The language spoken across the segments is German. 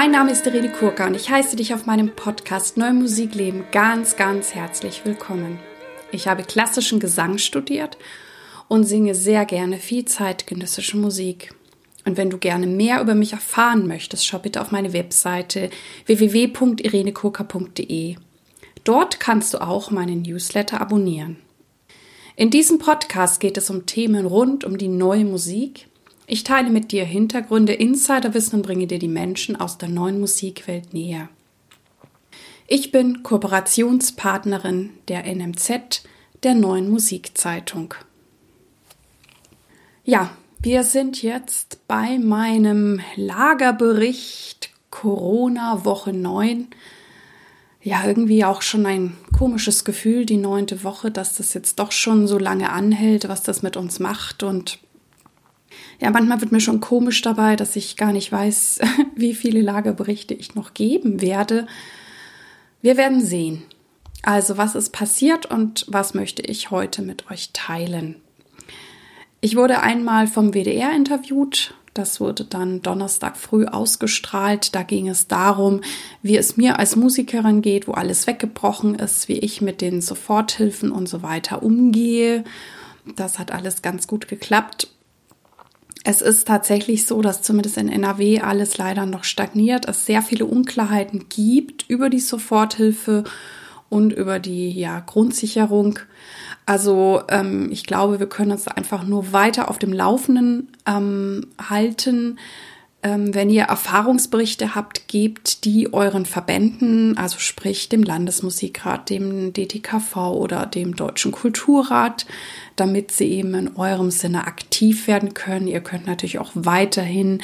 Mein Name ist Irene Kurka und ich heiße dich auf meinem Podcast Neu Musikleben ganz, ganz herzlich willkommen. Ich habe klassischen Gesang studiert und singe sehr gerne viel zeitgenössische Musik. Und wenn du gerne mehr über mich erfahren möchtest, schau bitte auf meine Webseite www.irenekurka.de. Dort kannst du auch meinen Newsletter abonnieren. In diesem Podcast geht es um Themen rund um die neue Musik, ich teile mit dir Hintergründe, Insiderwissen und bringe dir die Menschen aus der neuen Musikwelt näher. Ich bin Kooperationspartnerin der NMZ, der neuen Musikzeitung. Ja, wir sind jetzt bei meinem Lagerbericht Corona Woche 9. Ja, irgendwie auch schon ein komisches Gefühl, die neunte Woche, dass das jetzt doch schon so lange anhält, was das mit uns macht und ja, manchmal wird mir schon komisch dabei, dass ich gar nicht weiß, wie viele Lagerberichte ich noch geben werde. Wir werden sehen. Also, was ist passiert und was möchte ich heute mit euch teilen? Ich wurde einmal vom WDR interviewt. Das wurde dann Donnerstag früh ausgestrahlt. Da ging es darum, wie es mir als Musikerin geht, wo alles weggebrochen ist, wie ich mit den Soforthilfen und so weiter umgehe. Das hat alles ganz gut geklappt. Es ist tatsächlich so, dass zumindest in NRW alles leider noch stagniert, es sehr viele Unklarheiten gibt über die Soforthilfe und über die ja, Grundsicherung. Also ähm, ich glaube, wir können uns einfach nur weiter auf dem Laufenden ähm, halten. Ähm, wenn ihr Erfahrungsberichte habt, gebt die euren Verbänden, also sprich dem Landesmusikrat, dem DTKV oder dem Deutschen Kulturrat, damit sie eben in eurem Sinne aktiv werden können. Ihr könnt natürlich auch weiterhin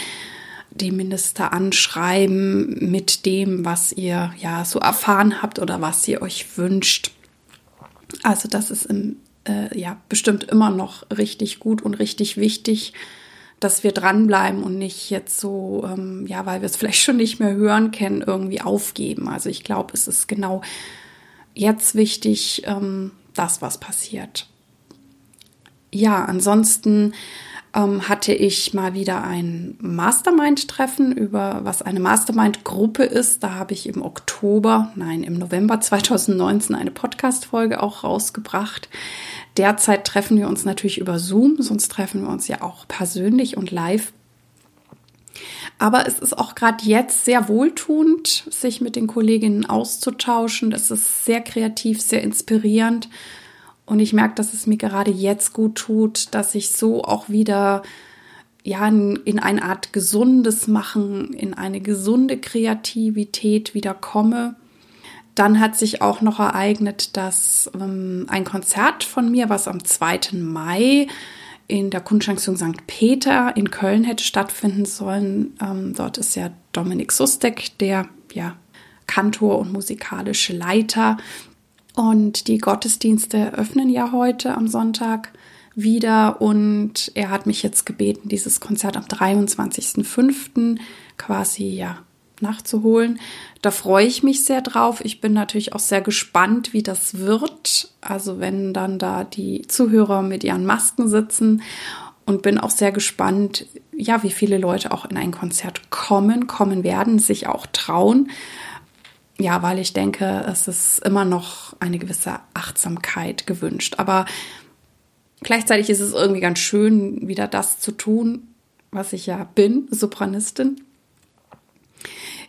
die Minister anschreiben mit dem, was ihr ja so erfahren habt oder was ihr euch wünscht. Also das ist im, äh, ja bestimmt immer noch richtig gut und richtig wichtig dass wir dranbleiben und nicht jetzt so, ähm, ja, weil wir es vielleicht schon nicht mehr hören können, irgendwie aufgeben. Also ich glaube, es ist genau jetzt wichtig, ähm, das, was passiert. Ja, ansonsten ähm, hatte ich mal wieder ein Mastermind-Treffen über was eine Mastermind-Gruppe ist. Da habe ich im Oktober, nein, im November 2019 eine Podcast-Folge auch rausgebracht. Derzeit treffen wir uns natürlich über Zoom, sonst treffen wir uns ja auch persönlich und live. Aber es ist auch gerade jetzt sehr wohltuend, sich mit den Kolleginnen auszutauschen. Es ist sehr kreativ, sehr inspirierend. Und ich merke, dass es mir gerade jetzt gut tut, dass ich so auch wieder ja, in eine Art gesundes Machen, in eine gesunde Kreativität wieder komme dann hat sich auch noch ereignet, dass ähm, ein Konzert von mir, was am 2. Mai in der Kunststation St. Peter in Köln hätte stattfinden sollen. Ähm, dort ist ja Dominik Sustek, der ja Kantor und musikalische Leiter. Und die Gottesdienste öffnen ja heute am Sonntag wieder. Und er hat mich jetzt gebeten, dieses Konzert am 23.05. quasi ja nachzuholen. Da freue ich mich sehr drauf. Ich bin natürlich auch sehr gespannt, wie das wird. Also wenn dann da die Zuhörer mit ihren Masken sitzen und bin auch sehr gespannt, ja, wie viele Leute auch in ein Konzert kommen, kommen werden, sich auch trauen. Ja, weil ich denke, es ist immer noch eine gewisse Achtsamkeit gewünscht. Aber gleichzeitig ist es irgendwie ganz schön, wieder das zu tun, was ich ja bin, Sopranistin.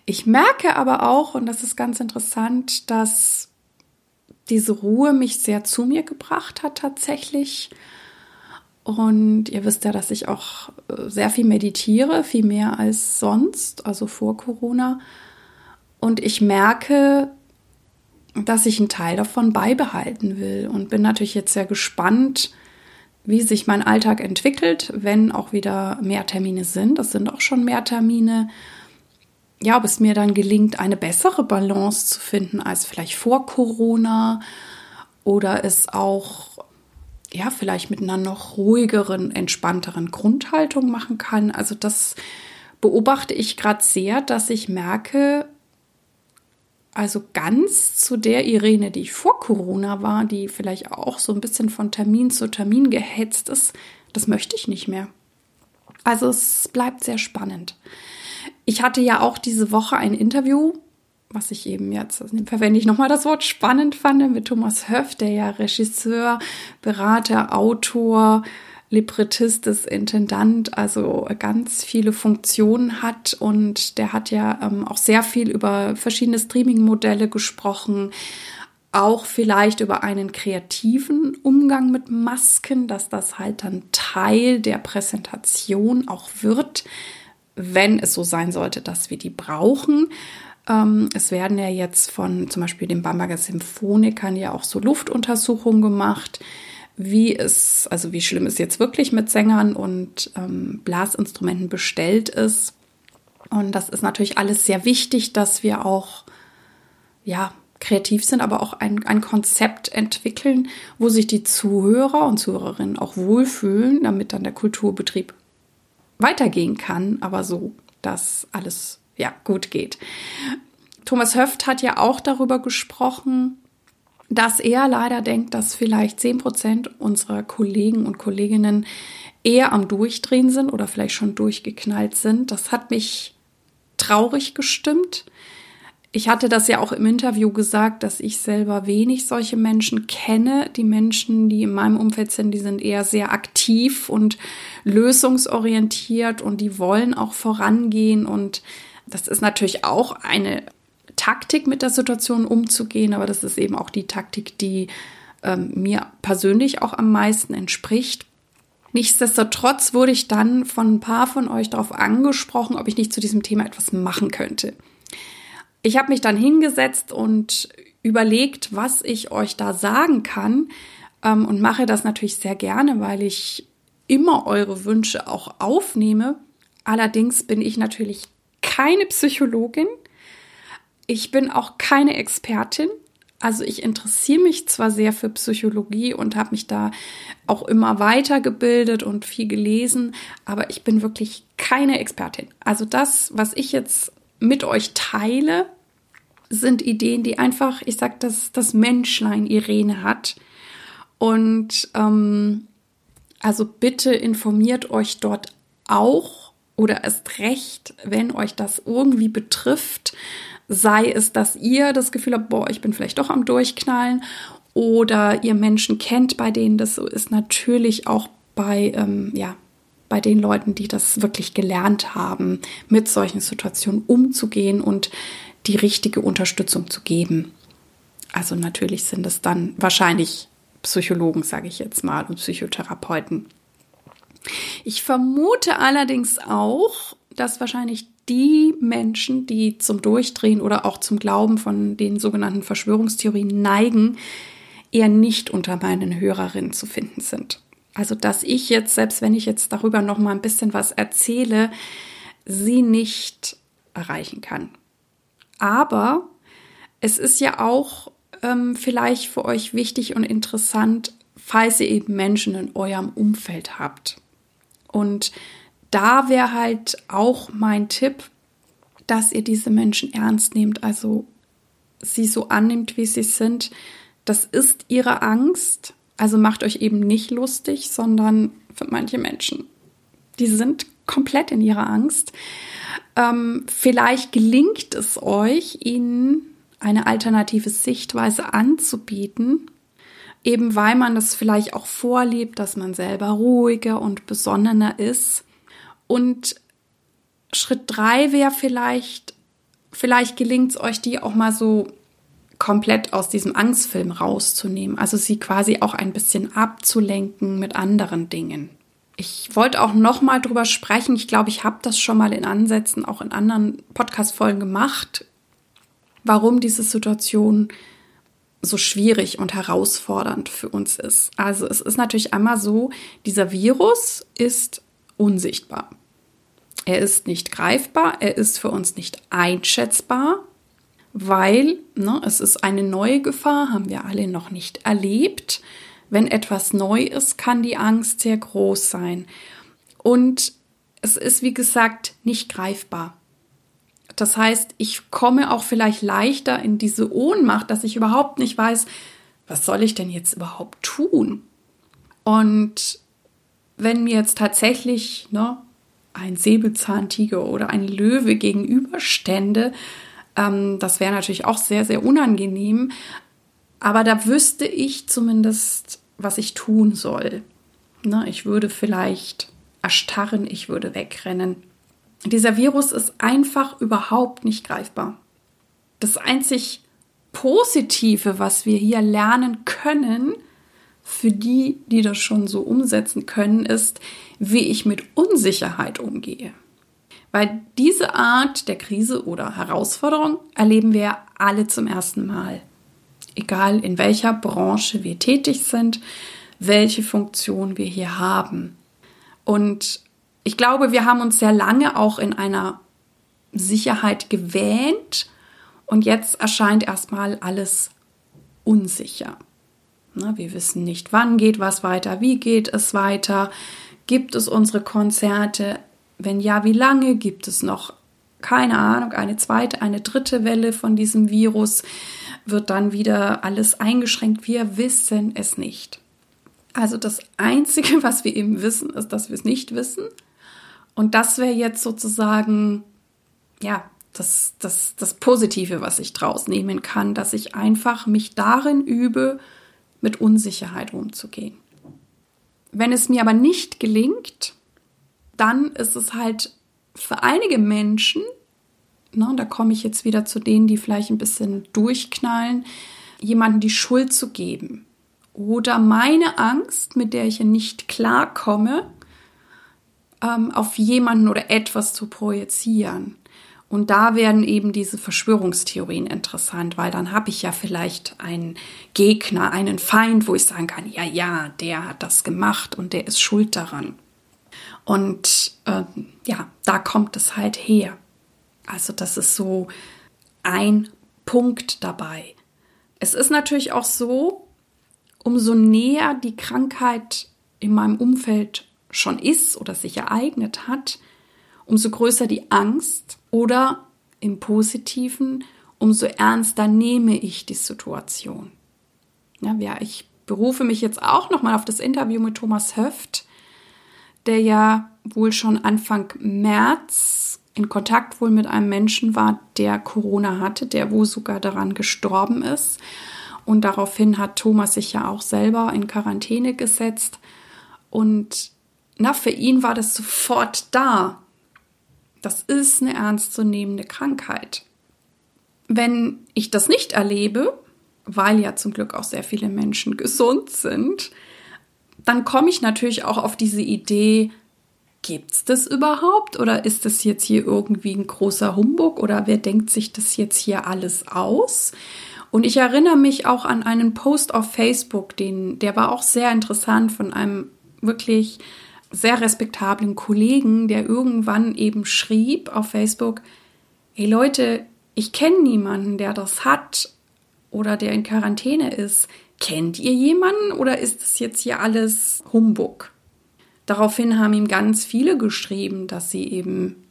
Ich merke aber auch, und das ist ganz interessant, dass diese Ruhe mich sehr zu mir gebracht hat tatsächlich. Und ihr wisst ja, dass ich auch äh, sehr viel meditiere, viel mehr als sonst, also vor Corona. Und ich merke, dass ich einen Teil davon beibehalten will und bin natürlich jetzt sehr gespannt, wie sich mein Alltag entwickelt, wenn auch wieder mehr Termine sind. Das sind auch schon mehr Termine ja, ob es mir dann gelingt, eine bessere Balance zu finden als vielleicht vor Corona oder es auch ja, vielleicht mit einer noch ruhigeren, entspannteren Grundhaltung machen kann. Also das beobachte ich gerade sehr, dass ich merke, also ganz zu der Irene, die vor Corona war, die vielleicht auch so ein bisschen von Termin zu Termin gehetzt ist, das möchte ich nicht mehr. Also es bleibt sehr spannend. Ich hatte ja auch diese Woche ein Interview, was ich eben jetzt, verwende ich nochmal das Wort spannend fand, mit Thomas Höff, der ja Regisseur, Berater, Autor, Librettist ist, Intendant, also ganz viele Funktionen hat. Und der hat ja ähm, auch sehr viel über verschiedene Streaming-Modelle gesprochen, auch vielleicht über einen kreativen Umgang mit Masken, dass das halt dann Teil der Präsentation auch wird, wenn es so sein sollte, dass wir die brauchen. Ähm, es werden ja jetzt von zum Beispiel den Bamberger Symphonikern ja auch so Luftuntersuchungen gemacht wie es, also wie schlimm es jetzt wirklich mit Sängern und ähm, Blasinstrumenten bestellt ist. Und das ist natürlich alles sehr wichtig, dass wir auch, ja, kreativ sind, aber auch ein, ein Konzept entwickeln, wo sich die Zuhörer und Zuhörerinnen auch wohlfühlen, damit dann der Kulturbetrieb weitergehen kann, aber so, dass alles ja gut geht. Thomas Höft hat ja auch darüber gesprochen, dass er leider denkt, dass vielleicht 10 Prozent unserer Kollegen und Kolleginnen eher am Durchdrehen sind oder vielleicht schon durchgeknallt sind. Das hat mich traurig gestimmt. Ich hatte das ja auch im Interview gesagt, dass ich selber wenig solche Menschen kenne. Die Menschen, die in meinem Umfeld sind, die sind eher sehr aktiv und lösungsorientiert und die wollen auch vorangehen. Und das ist natürlich auch eine Taktik, mit der Situation umzugehen, aber das ist eben auch die Taktik, die ähm, mir persönlich auch am meisten entspricht. Nichtsdestotrotz wurde ich dann von ein paar von euch darauf angesprochen, ob ich nicht zu diesem Thema etwas machen könnte. Ich habe mich dann hingesetzt und überlegt, was ich euch da sagen kann ähm, und mache das natürlich sehr gerne, weil ich immer eure Wünsche auch aufnehme. Allerdings bin ich natürlich keine Psychologin. Ich bin auch keine Expertin. Also ich interessiere mich zwar sehr für Psychologie und habe mich da auch immer weitergebildet und viel gelesen, aber ich bin wirklich keine Expertin. Also das, was ich jetzt mit euch teile, sind Ideen, die einfach, ich sag, das das Menschlein Irene hat. Und ähm, also bitte informiert euch dort auch oder erst recht, wenn euch das irgendwie betrifft sei es, dass ihr das Gefühl habt, boah, ich bin vielleicht doch am Durchknallen oder ihr Menschen kennt, bei denen das so ist, natürlich auch bei, ähm, ja, bei den Leuten, die das wirklich gelernt haben, mit solchen Situationen umzugehen und die richtige Unterstützung zu geben. Also natürlich sind es dann wahrscheinlich Psychologen, sage ich jetzt mal, und Psychotherapeuten. Ich vermute allerdings auch, dass wahrscheinlich die Menschen, die zum Durchdrehen oder auch zum Glauben von den sogenannten Verschwörungstheorien neigen, eher nicht unter meinen Hörerinnen zu finden sind. Also, dass ich jetzt, selbst wenn ich jetzt darüber noch mal ein bisschen was erzähle, sie nicht erreichen kann. Aber es ist ja auch ähm, vielleicht für euch wichtig und interessant, falls ihr eben Menschen in eurem Umfeld habt. Und da wäre halt auch mein Tipp, dass ihr diese Menschen ernst nehmt, also sie so annimmt, wie sie sind. Das ist ihre Angst. Also macht euch eben nicht lustig, sondern für manche Menschen, die sind komplett in ihrer Angst. Ähm, vielleicht gelingt es euch, ihnen eine alternative Sichtweise anzubieten, eben weil man das vielleicht auch vorlebt, dass man selber ruhiger und besonnener ist und Schritt drei wäre vielleicht, vielleicht gelingt es euch, die auch mal so komplett aus diesem Angstfilm rauszunehmen. Also sie quasi auch ein bisschen abzulenken mit anderen Dingen. Ich wollte auch noch mal drüber sprechen. Ich glaube, ich habe das schon mal in Ansätzen auch in anderen Podcast-Folgen gemacht, warum diese Situation so schwierig und herausfordernd für uns ist. Also es ist natürlich einmal so, dieser Virus ist unsichtbar. Er ist nicht greifbar, er ist für uns nicht einschätzbar, weil ne, es ist eine neue Gefahr, haben wir alle noch nicht erlebt. Wenn etwas neu ist, kann die Angst sehr groß sein. Und es ist, wie gesagt, nicht greifbar. Das heißt, ich komme auch vielleicht leichter in diese Ohnmacht, dass ich überhaupt nicht weiß, was soll ich denn jetzt überhaupt tun? Und wenn mir jetzt tatsächlich ne, ein Säbelzahntiger oder ein Löwe gegenüberstände, ähm, das wäre natürlich auch sehr, sehr unangenehm. Aber da wüsste ich zumindest, was ich tun soll. Ne, ich würde vielleicht erstarren, ich würde wegrennen. Dieser Virus ist einfach überhaupt nicht greifbar. Das einzig Positive, was wir hier lernen können, für die, die das schon so umsetzen können, ist, wie ich mit Unsicherheit umgehe. Weil diese Art der Krise oder Herausforderung erleben wir alle zum ersten Mal. Egal in welcher Branche wir tätig sind, welche Funktion wir hier haben. Und ich glaube, wir haben uns sehr lange auch in einer Sicherheit gewähnt und jetzt erscheint erstmal alles unsicher. Wir wissen nicht, wann geht was weiter, wie geht es weiter, gibt es unsere Konzerte, wenn ja, wie lange gibt es noch, keine Ahnung, eine zweite, eine dritte Welle von diesem Virus, wird dann wieder alles eingeschränkt, wir wissen es nicht. Also das Einzige, was wir eben wissen, ist, dass wir es nicht wissen. Und das wäre jetzt sozusagen, ja, das, das, das Positive, was ich draus nehmen kann, dass ich einfach mich darin übe, mit Unsicherheit umzugehen. Wenn es mir aber nicht gelingt, dann ist es halt für einige Menschen, ne, da komme ich jetzt wieder zu denen, die vielleicht ein bisschen durchknallen, jemanden die Schuld zu geben. Oder meine Angst, mit der ich nicht klarkomme, ähm, auf jemanden oder etwas zu projizieren. Und da werden eben diese Verschwörungstheorien interessant, weil dann habe ich ja vielleicht einen Gegner, einen Feind, wo ich sagen kann, ja, ja, der hat das gemacht und der ist schuld daran. Und äh, ja, da kommt es halt her. Also das ist so ein Punkt dabei. Es ist natürlich auch so, umso näher die Krankheit in meinem Umfeld schon ist oder sich ereignet hat, umso größer die Angst oder im positiven, umso ernster nehme ich die Situation. Ja, ich berufe mich jetzt auch nochmal auf das Interview mit Thomas Höft, der ja wohl schon Anfang März in Kontakt wohl mit einem Menschen war, der Corona hatte, der wohl sogar daran gestorben ist. Und daraufhin hat Thomas sich ja auch selber in Quarantäne gesetzt. Und na, für ihn war das sofort da. Das ist eine ernstzunehmende Krankheit. Wenn ich das nicht erlebe, weil ja zum Glück auch sehr viele Menschen gesund sind, dann komme ich natürlich auch auf diese Idee, gibt es das überhaupt oder ist das jetzt hier irgendwie ein großer Humbug oder wer denkt sich das jetzt hier alles aus? Und ich erinnere mich auch an einen Post auf Facebook, den, der war auch sehr interessant von einem wirklich sehr respektablen Kollegen, der irgendwann eben schrieb auf Facebook, hey Leute, ich kenne niemanden, der das hat oder der in Quarantäne ist. Kennt ihr jemanden oder ist es jetzt hier alles Humbug? Daraufhin haben ihm ganz viele geschrieben, dass sie eben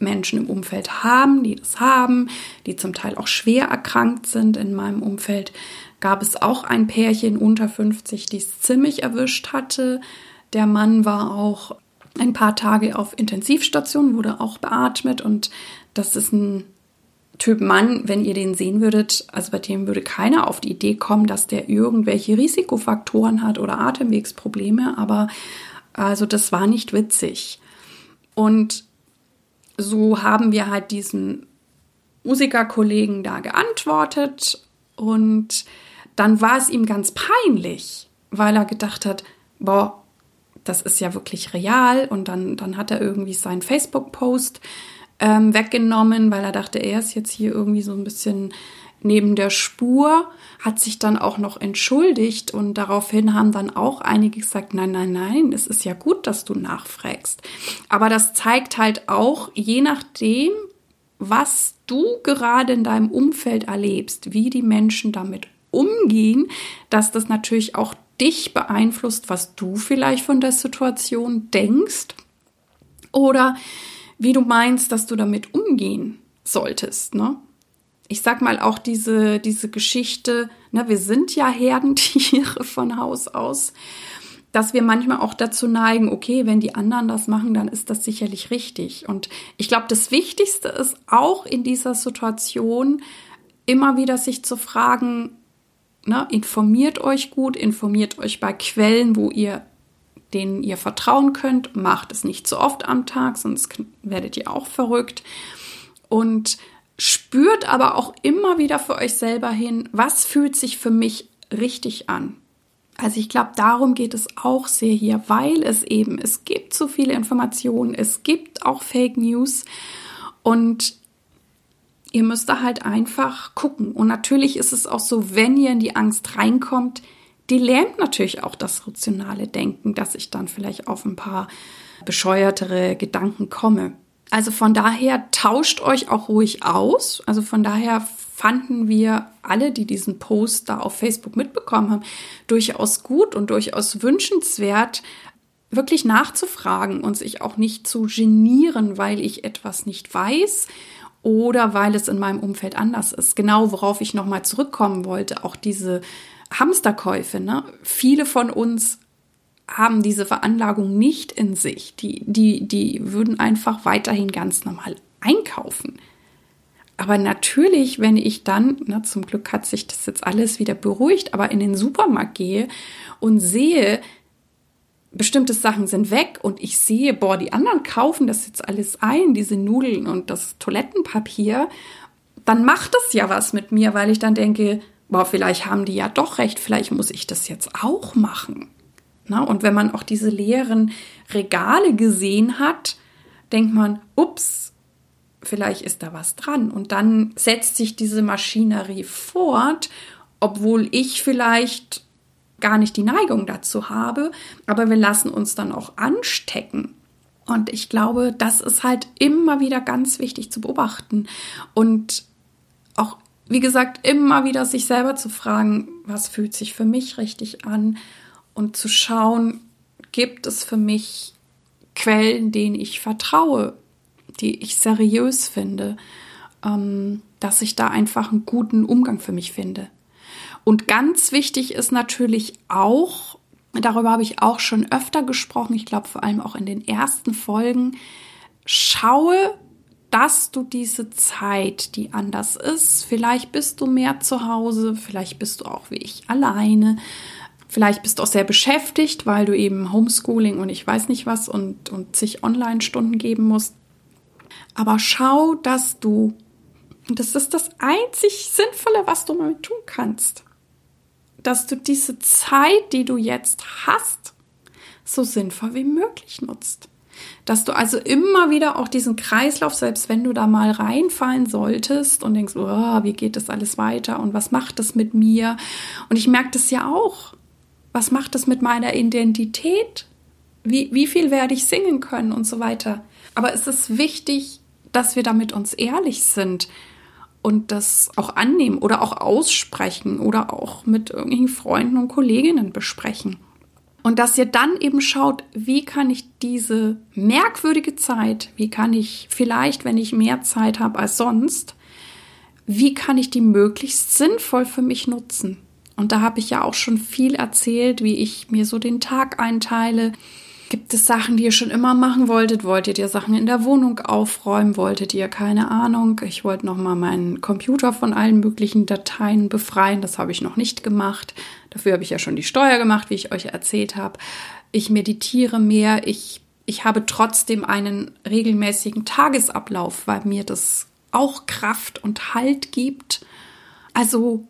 Menschen im Umfeld haben, die das haben, die zum Teil auch schwer erkrankt sind. In meinem Umfeld gab es auch ein Pärchen unter 50, die es ziemlich erwischt hatte. Der Mann war auch ein paar Tage auf Intensivstation, wurde auch beatmet und das ist ein Typ Mann, wenn ihr den sehen würdet, also bei dem würde keiner auf die Idee kommen, dass der irgendwelche Risikofaktoren hat oder Atemwegsprobleme, aber also das war nicht witzig. Und so haben wir halt diesen Musikerkollegen da geantwortet und dann war es ihm ganz peinlich, weil er gedacht hat, boah, das ist ja wirklich real und dann, dann hat er irgendwie seinen Facebook-Post ähm, weggenommen, weil er dachte, er ist jetzt hier irgendwie so ein bisschen neben der Spur, hat sich dann auch noch entschuldigt und daraufhin haben dann auch einige gesagt, nein, nein, nein, es ist ja gut, dass du nachfragst. Aber das zeigt halt auch, je nachdem, was du gerade in deinem Umfeld erlebst, wie die Menschen damit umgehen, dass das natürlich auch dich beeinflusst, was du vielleicht von der Situation denkst oder wie du meinst, dass du damit umgehen solltest. Ne? Ich sag mal auch diese, diese Geschichte, ne, wir sind ja Herdentiere von Haus aus. dass wir manchmal auch dazu neigen, okay, wenn die anderen das machen, dann ist das sicherlich richtig. Und ich glaube, das Wichtigste ist auch in dieser Situation immer wieder sich zu fragen, ne, informiert euch gut, informiert euch bei Quellen, wo ihr denen ihr vertrauen könnt, macht es nicht zu oft am Tag, sonst werdet ihr auch verrückt. Und spürt aber auch immer wieder für euch selber hin, was fühlt sich für mich richtig an. Also ich glaube, darum geht es auch sehr hier, weil es eben, es gibt so viele Informationen, es gibt auch Fake News und ihr müsst da halt einfach gucken. Und natürlich ist es auch so, wenn ihr in die Angst reinkommt, die lähmt natürlich auch das rationale Denken, dass ich dann vielleicht auf ein paar bescheuertere Gedanken komme. Also von daher tauscht euch auch ruhig aus. Also von daher fanden wir alle, die diesen Post da auf Facebook mitbekommen haben, durchaus gut und durchaus wünschenswert, wirklich nachzufragen und sich auch nicht zu genieren, weil ich etwas nicht weiß oder weil es in meinem Umfeld anders ist. Genau, worauf ich nochmal zurückkommen wollte, auch diese Hamsterkäufe. Ne? Viele von uns haben diese Veranlagung nicht in sich. Die, die, die würden einfach weiterhin ganz normal einkaufen. Aber natürlich, wenn ich dann, na, zum Glück hat sich das jetzt alles wieder beruhigt, aber in den Supermarkt gehe und sehe, bestimmte Sachen sind weg und ich sehe, boah, die anderen kaufen das jetzt alles ein, diese Nudeln und das Toilettenpapier, dann macht das ja was mit mir, weil ich dann denke, boah, vielleicht haben die ja doch recht, vielleicht muss ich das jetzt auch machen. Na, und wenn man auch diese leeren Regale gesehen hat, denkt man, ups, vielleicht ist da was dran. Und dann setzt sich diese Maschinerie fort, obwohl ich vielleicht gar nicht die Neigung dazu habe, aber wir lassen uns dann auch anstecken. Und ich glaube, das ist halt immer wieder ganz wichtig zu beobachten und wie gesagt, immer wieder sich selber zu fragen, was fühlt sich für mich richtig an und zu schauen, gibt es für mich Quellen, denen ich vertraue, die ich seriös finde, ähm, dass ich da einfach einen guten Umgang für mich finde. Und ganz wichtig ist natürlich auch, darüber habe ich auch schon öfter gesprochen, ich glaube vor allem auch in den ersten Folgen, schaue, dass du diese Zeit, die anders ist, vielleicht bist du mehr zu Hause, vielleicht bist du auch wie ich alleine, vielleicht bist du auch sehr beschäftigt, weil du eben Homeschooling und ich weiß nicht was und, und zig Online-Stunden geben musst. Aber schau, dass du, und das ist das einzig Sinnvolle, was du mal tun kannst, dass du diese Zeit, die du jetzt hast, so sinnvoll wie möglich nutzt. Dass du also immer wieder auch diesen Kreislauf, selbst wenn du da mal reinfallen solltest und denkst, oh, wie geht das alles weiter und was macht das mit mir? Und ich merke das ja auch. Was macht das mit meiner Identität? Wie, wie viel werde ich singen können und so weiter? Aber es ist wichtig, dass wir damit uns ehrlich sind und das auch annehmen oder auch aussprechen oder auch mit irgendwelchen Freunden und Kolleginnen besprechen. Und dass ihr dann eben schaut, wie kann ich diese merkwürdige Zeit, wie kann ich vielleicht, wenn ich mehr Zeit habe als sonst, wie kann ich die möglichst sinnvoll für mich nutzen? Und da habe ich ja auch schon viel erzählt, wie ich mir so den Tag einteile, Gibt es Sachen, die ihr schon immer machen wolltet? Wolltet ihr Sachen in der Wohnung aufräumen? Wolltet ihr keine Ahnung? Ich wollte noch mal meinen Computer von allen möglichen Dateien befreien. Das habe ich noch nicht gemacht. Dafür habe ich ja schon die Steuer gemacht, wie ich euch erzählt habe. Ich meditiere mehr. Ich ich habe trotzdem einen regelmäßigen Tagesablauf, weil mir das auch Kraft und Halt gibt. Also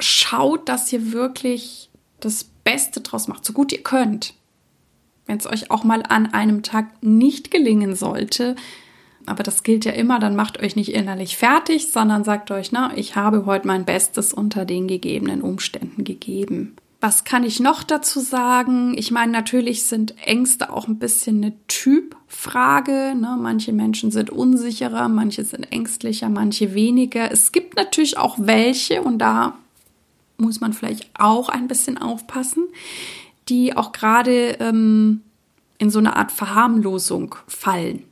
schaut, dass ihr wirklich das Beste draus macht, so gut ihr könnt wenn es euch auch mal an einem Tag nicht gelingen sollte, aber das gilt ja immer, dann macht euch nicht innerlich fertig, sondern sagt euch, na, ich habe heute mein Bestes unter den gegebenen Umständen gegeben. Was kann ich noch dazu sagen? Ich meine, natürlich sind Ängste auch ein bisschen eine Typfrage. Ne? Manche Menschen sind unsicherer, manche sind ängstlicher, manche weniger. Es gibt natürlich auch welche, und da muss man vielleicht auch ein bisschen aufpassen, die auch gerade ähm, in so eine Art Verharmlosung fallen.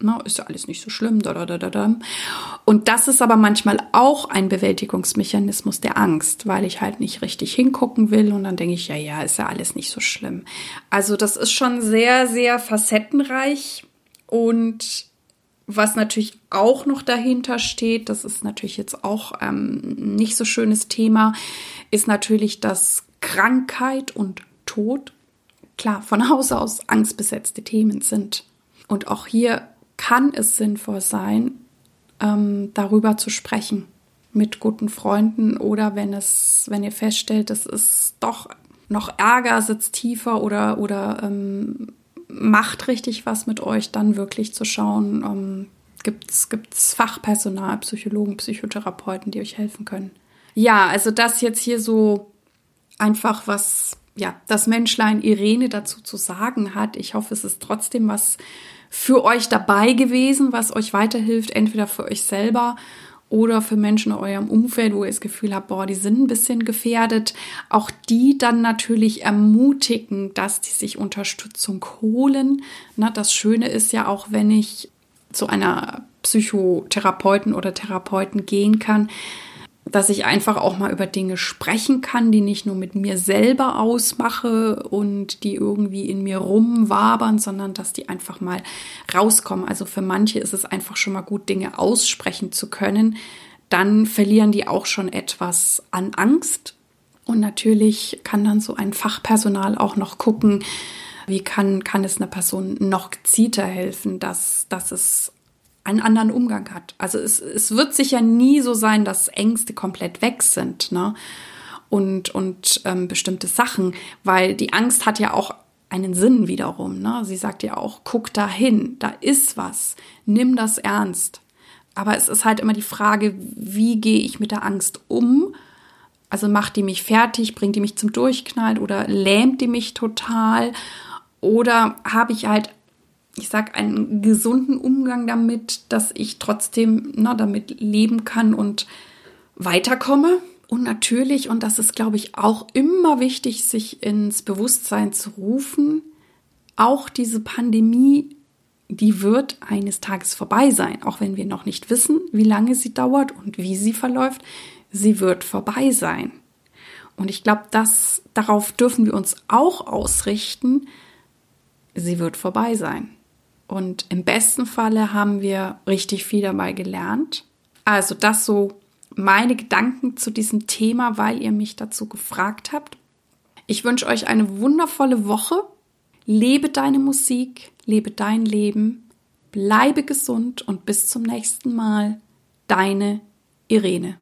Na, ist ja alles nicht so schlimm. Und das ist aber manchmal auch ein Bewältigungsmechanismus der Angst, weil ich halt nicht richtig hingucken will und dann denke ich, ja, ja, ist ja alles nicht so schlimm. Also das ist schon sehr, sehr facettenreich und was natürlich auch noch dahinter steht, das ist natürlich jetzt auch ähm, nicht so schönes Thema, ist natürlich, dass Krankheit und Tod klar von Haus aus angstbesetzte Themen sind. Und auch hier kann es sinnvoll sein, ähm, darüber zu sprechen mit guten Freunden oder wenn es, wenn ihr feststellt, es ist doch noch Ärger sitzt tiefer oder oder ähm, macht richtig was mit euch, dann wirklich zu schauen, ähm, gibt es Fachpersonal, Psychologen, Psychotherapeuten, die euch helfen können. Ja, also das jetzt hier so einfach was ja, das Menschlein Irene dazu zu sagen hat. Ich hoffe, es ist trotzdem was für euch dabei gewesen, was euch weiterhilft, entweder für euch selber oder für Menschen in eurem Umfeld, wo ihr das Gefühl habt, boah, die sind ein bisschen gefährdet. Auch die dann natürlich ermutigen, dass die sich Unterstützung holen. Na, das Schöne ist ja auch, wenn ich zu einer Psychotherapeuten oder Therapeuten gehen kann, dass ich einfach auch mal über Dinge sprechen kann, die nicht nur mit mir selber ausmache und die irgendwie in mir rumwabern, sondern dass die einfach mal rauskommen. Also für manche ist es einfach schon mal gut, Dinge aussprechen zu können. Dann verlieren die auch schon etwas an Angst. Und natürlich kann dann so ein Fachpersonal auch noch gucken, wie kann, kann es einer Person noch gezielter helfen, dass, dass es einen anderen Umgang hat. Also es, es wird sicher nie so sein, dass Ängste komplett weg sind, ne? Und, und ähm, bestimmte Sachen, weil die Angst hat ja auch einen Sinn wiederum. Ne? Sie sagt ja auch, guck da hin, da ist was, nimm das ernst. Aber es ist halt immer die Frage, wie gehe ich mit der Angst um? Also macht die mich fertig, bringt die mich zum Durchknallen oder lähmt die mich total? Oder habe ich halt ich sag, einen gesunden Umgang damit, dass ich trotzdem na, damit leben kann und weiterkomme. Und natürlich, und das ist, glaube ich, auch immer wichtig, sich ins Bewusstsein zu rufen, auch diese Pandemie, die wird eines Tages vorbei sein, auch wenn wir noch nicht wissen, wie lange sie dauert und wie sie verläuft. Sie wird vorbei sein. Und ich glaube, dass darauf dürfen wir uns auch ausrichten. Sie wird vorbei sein. Und im besten Falle haben wir richtig viel dabei gelernt. Also das so meine Gedanken zu diesem Thema, weil ihr mich dazu gefragt habt. Ich wünsche euch eine wundervolle Woche. Lebe deine Musik, lebe dein Leben, bleibe gesund und bis zum nächsten Mal. Deine Irene.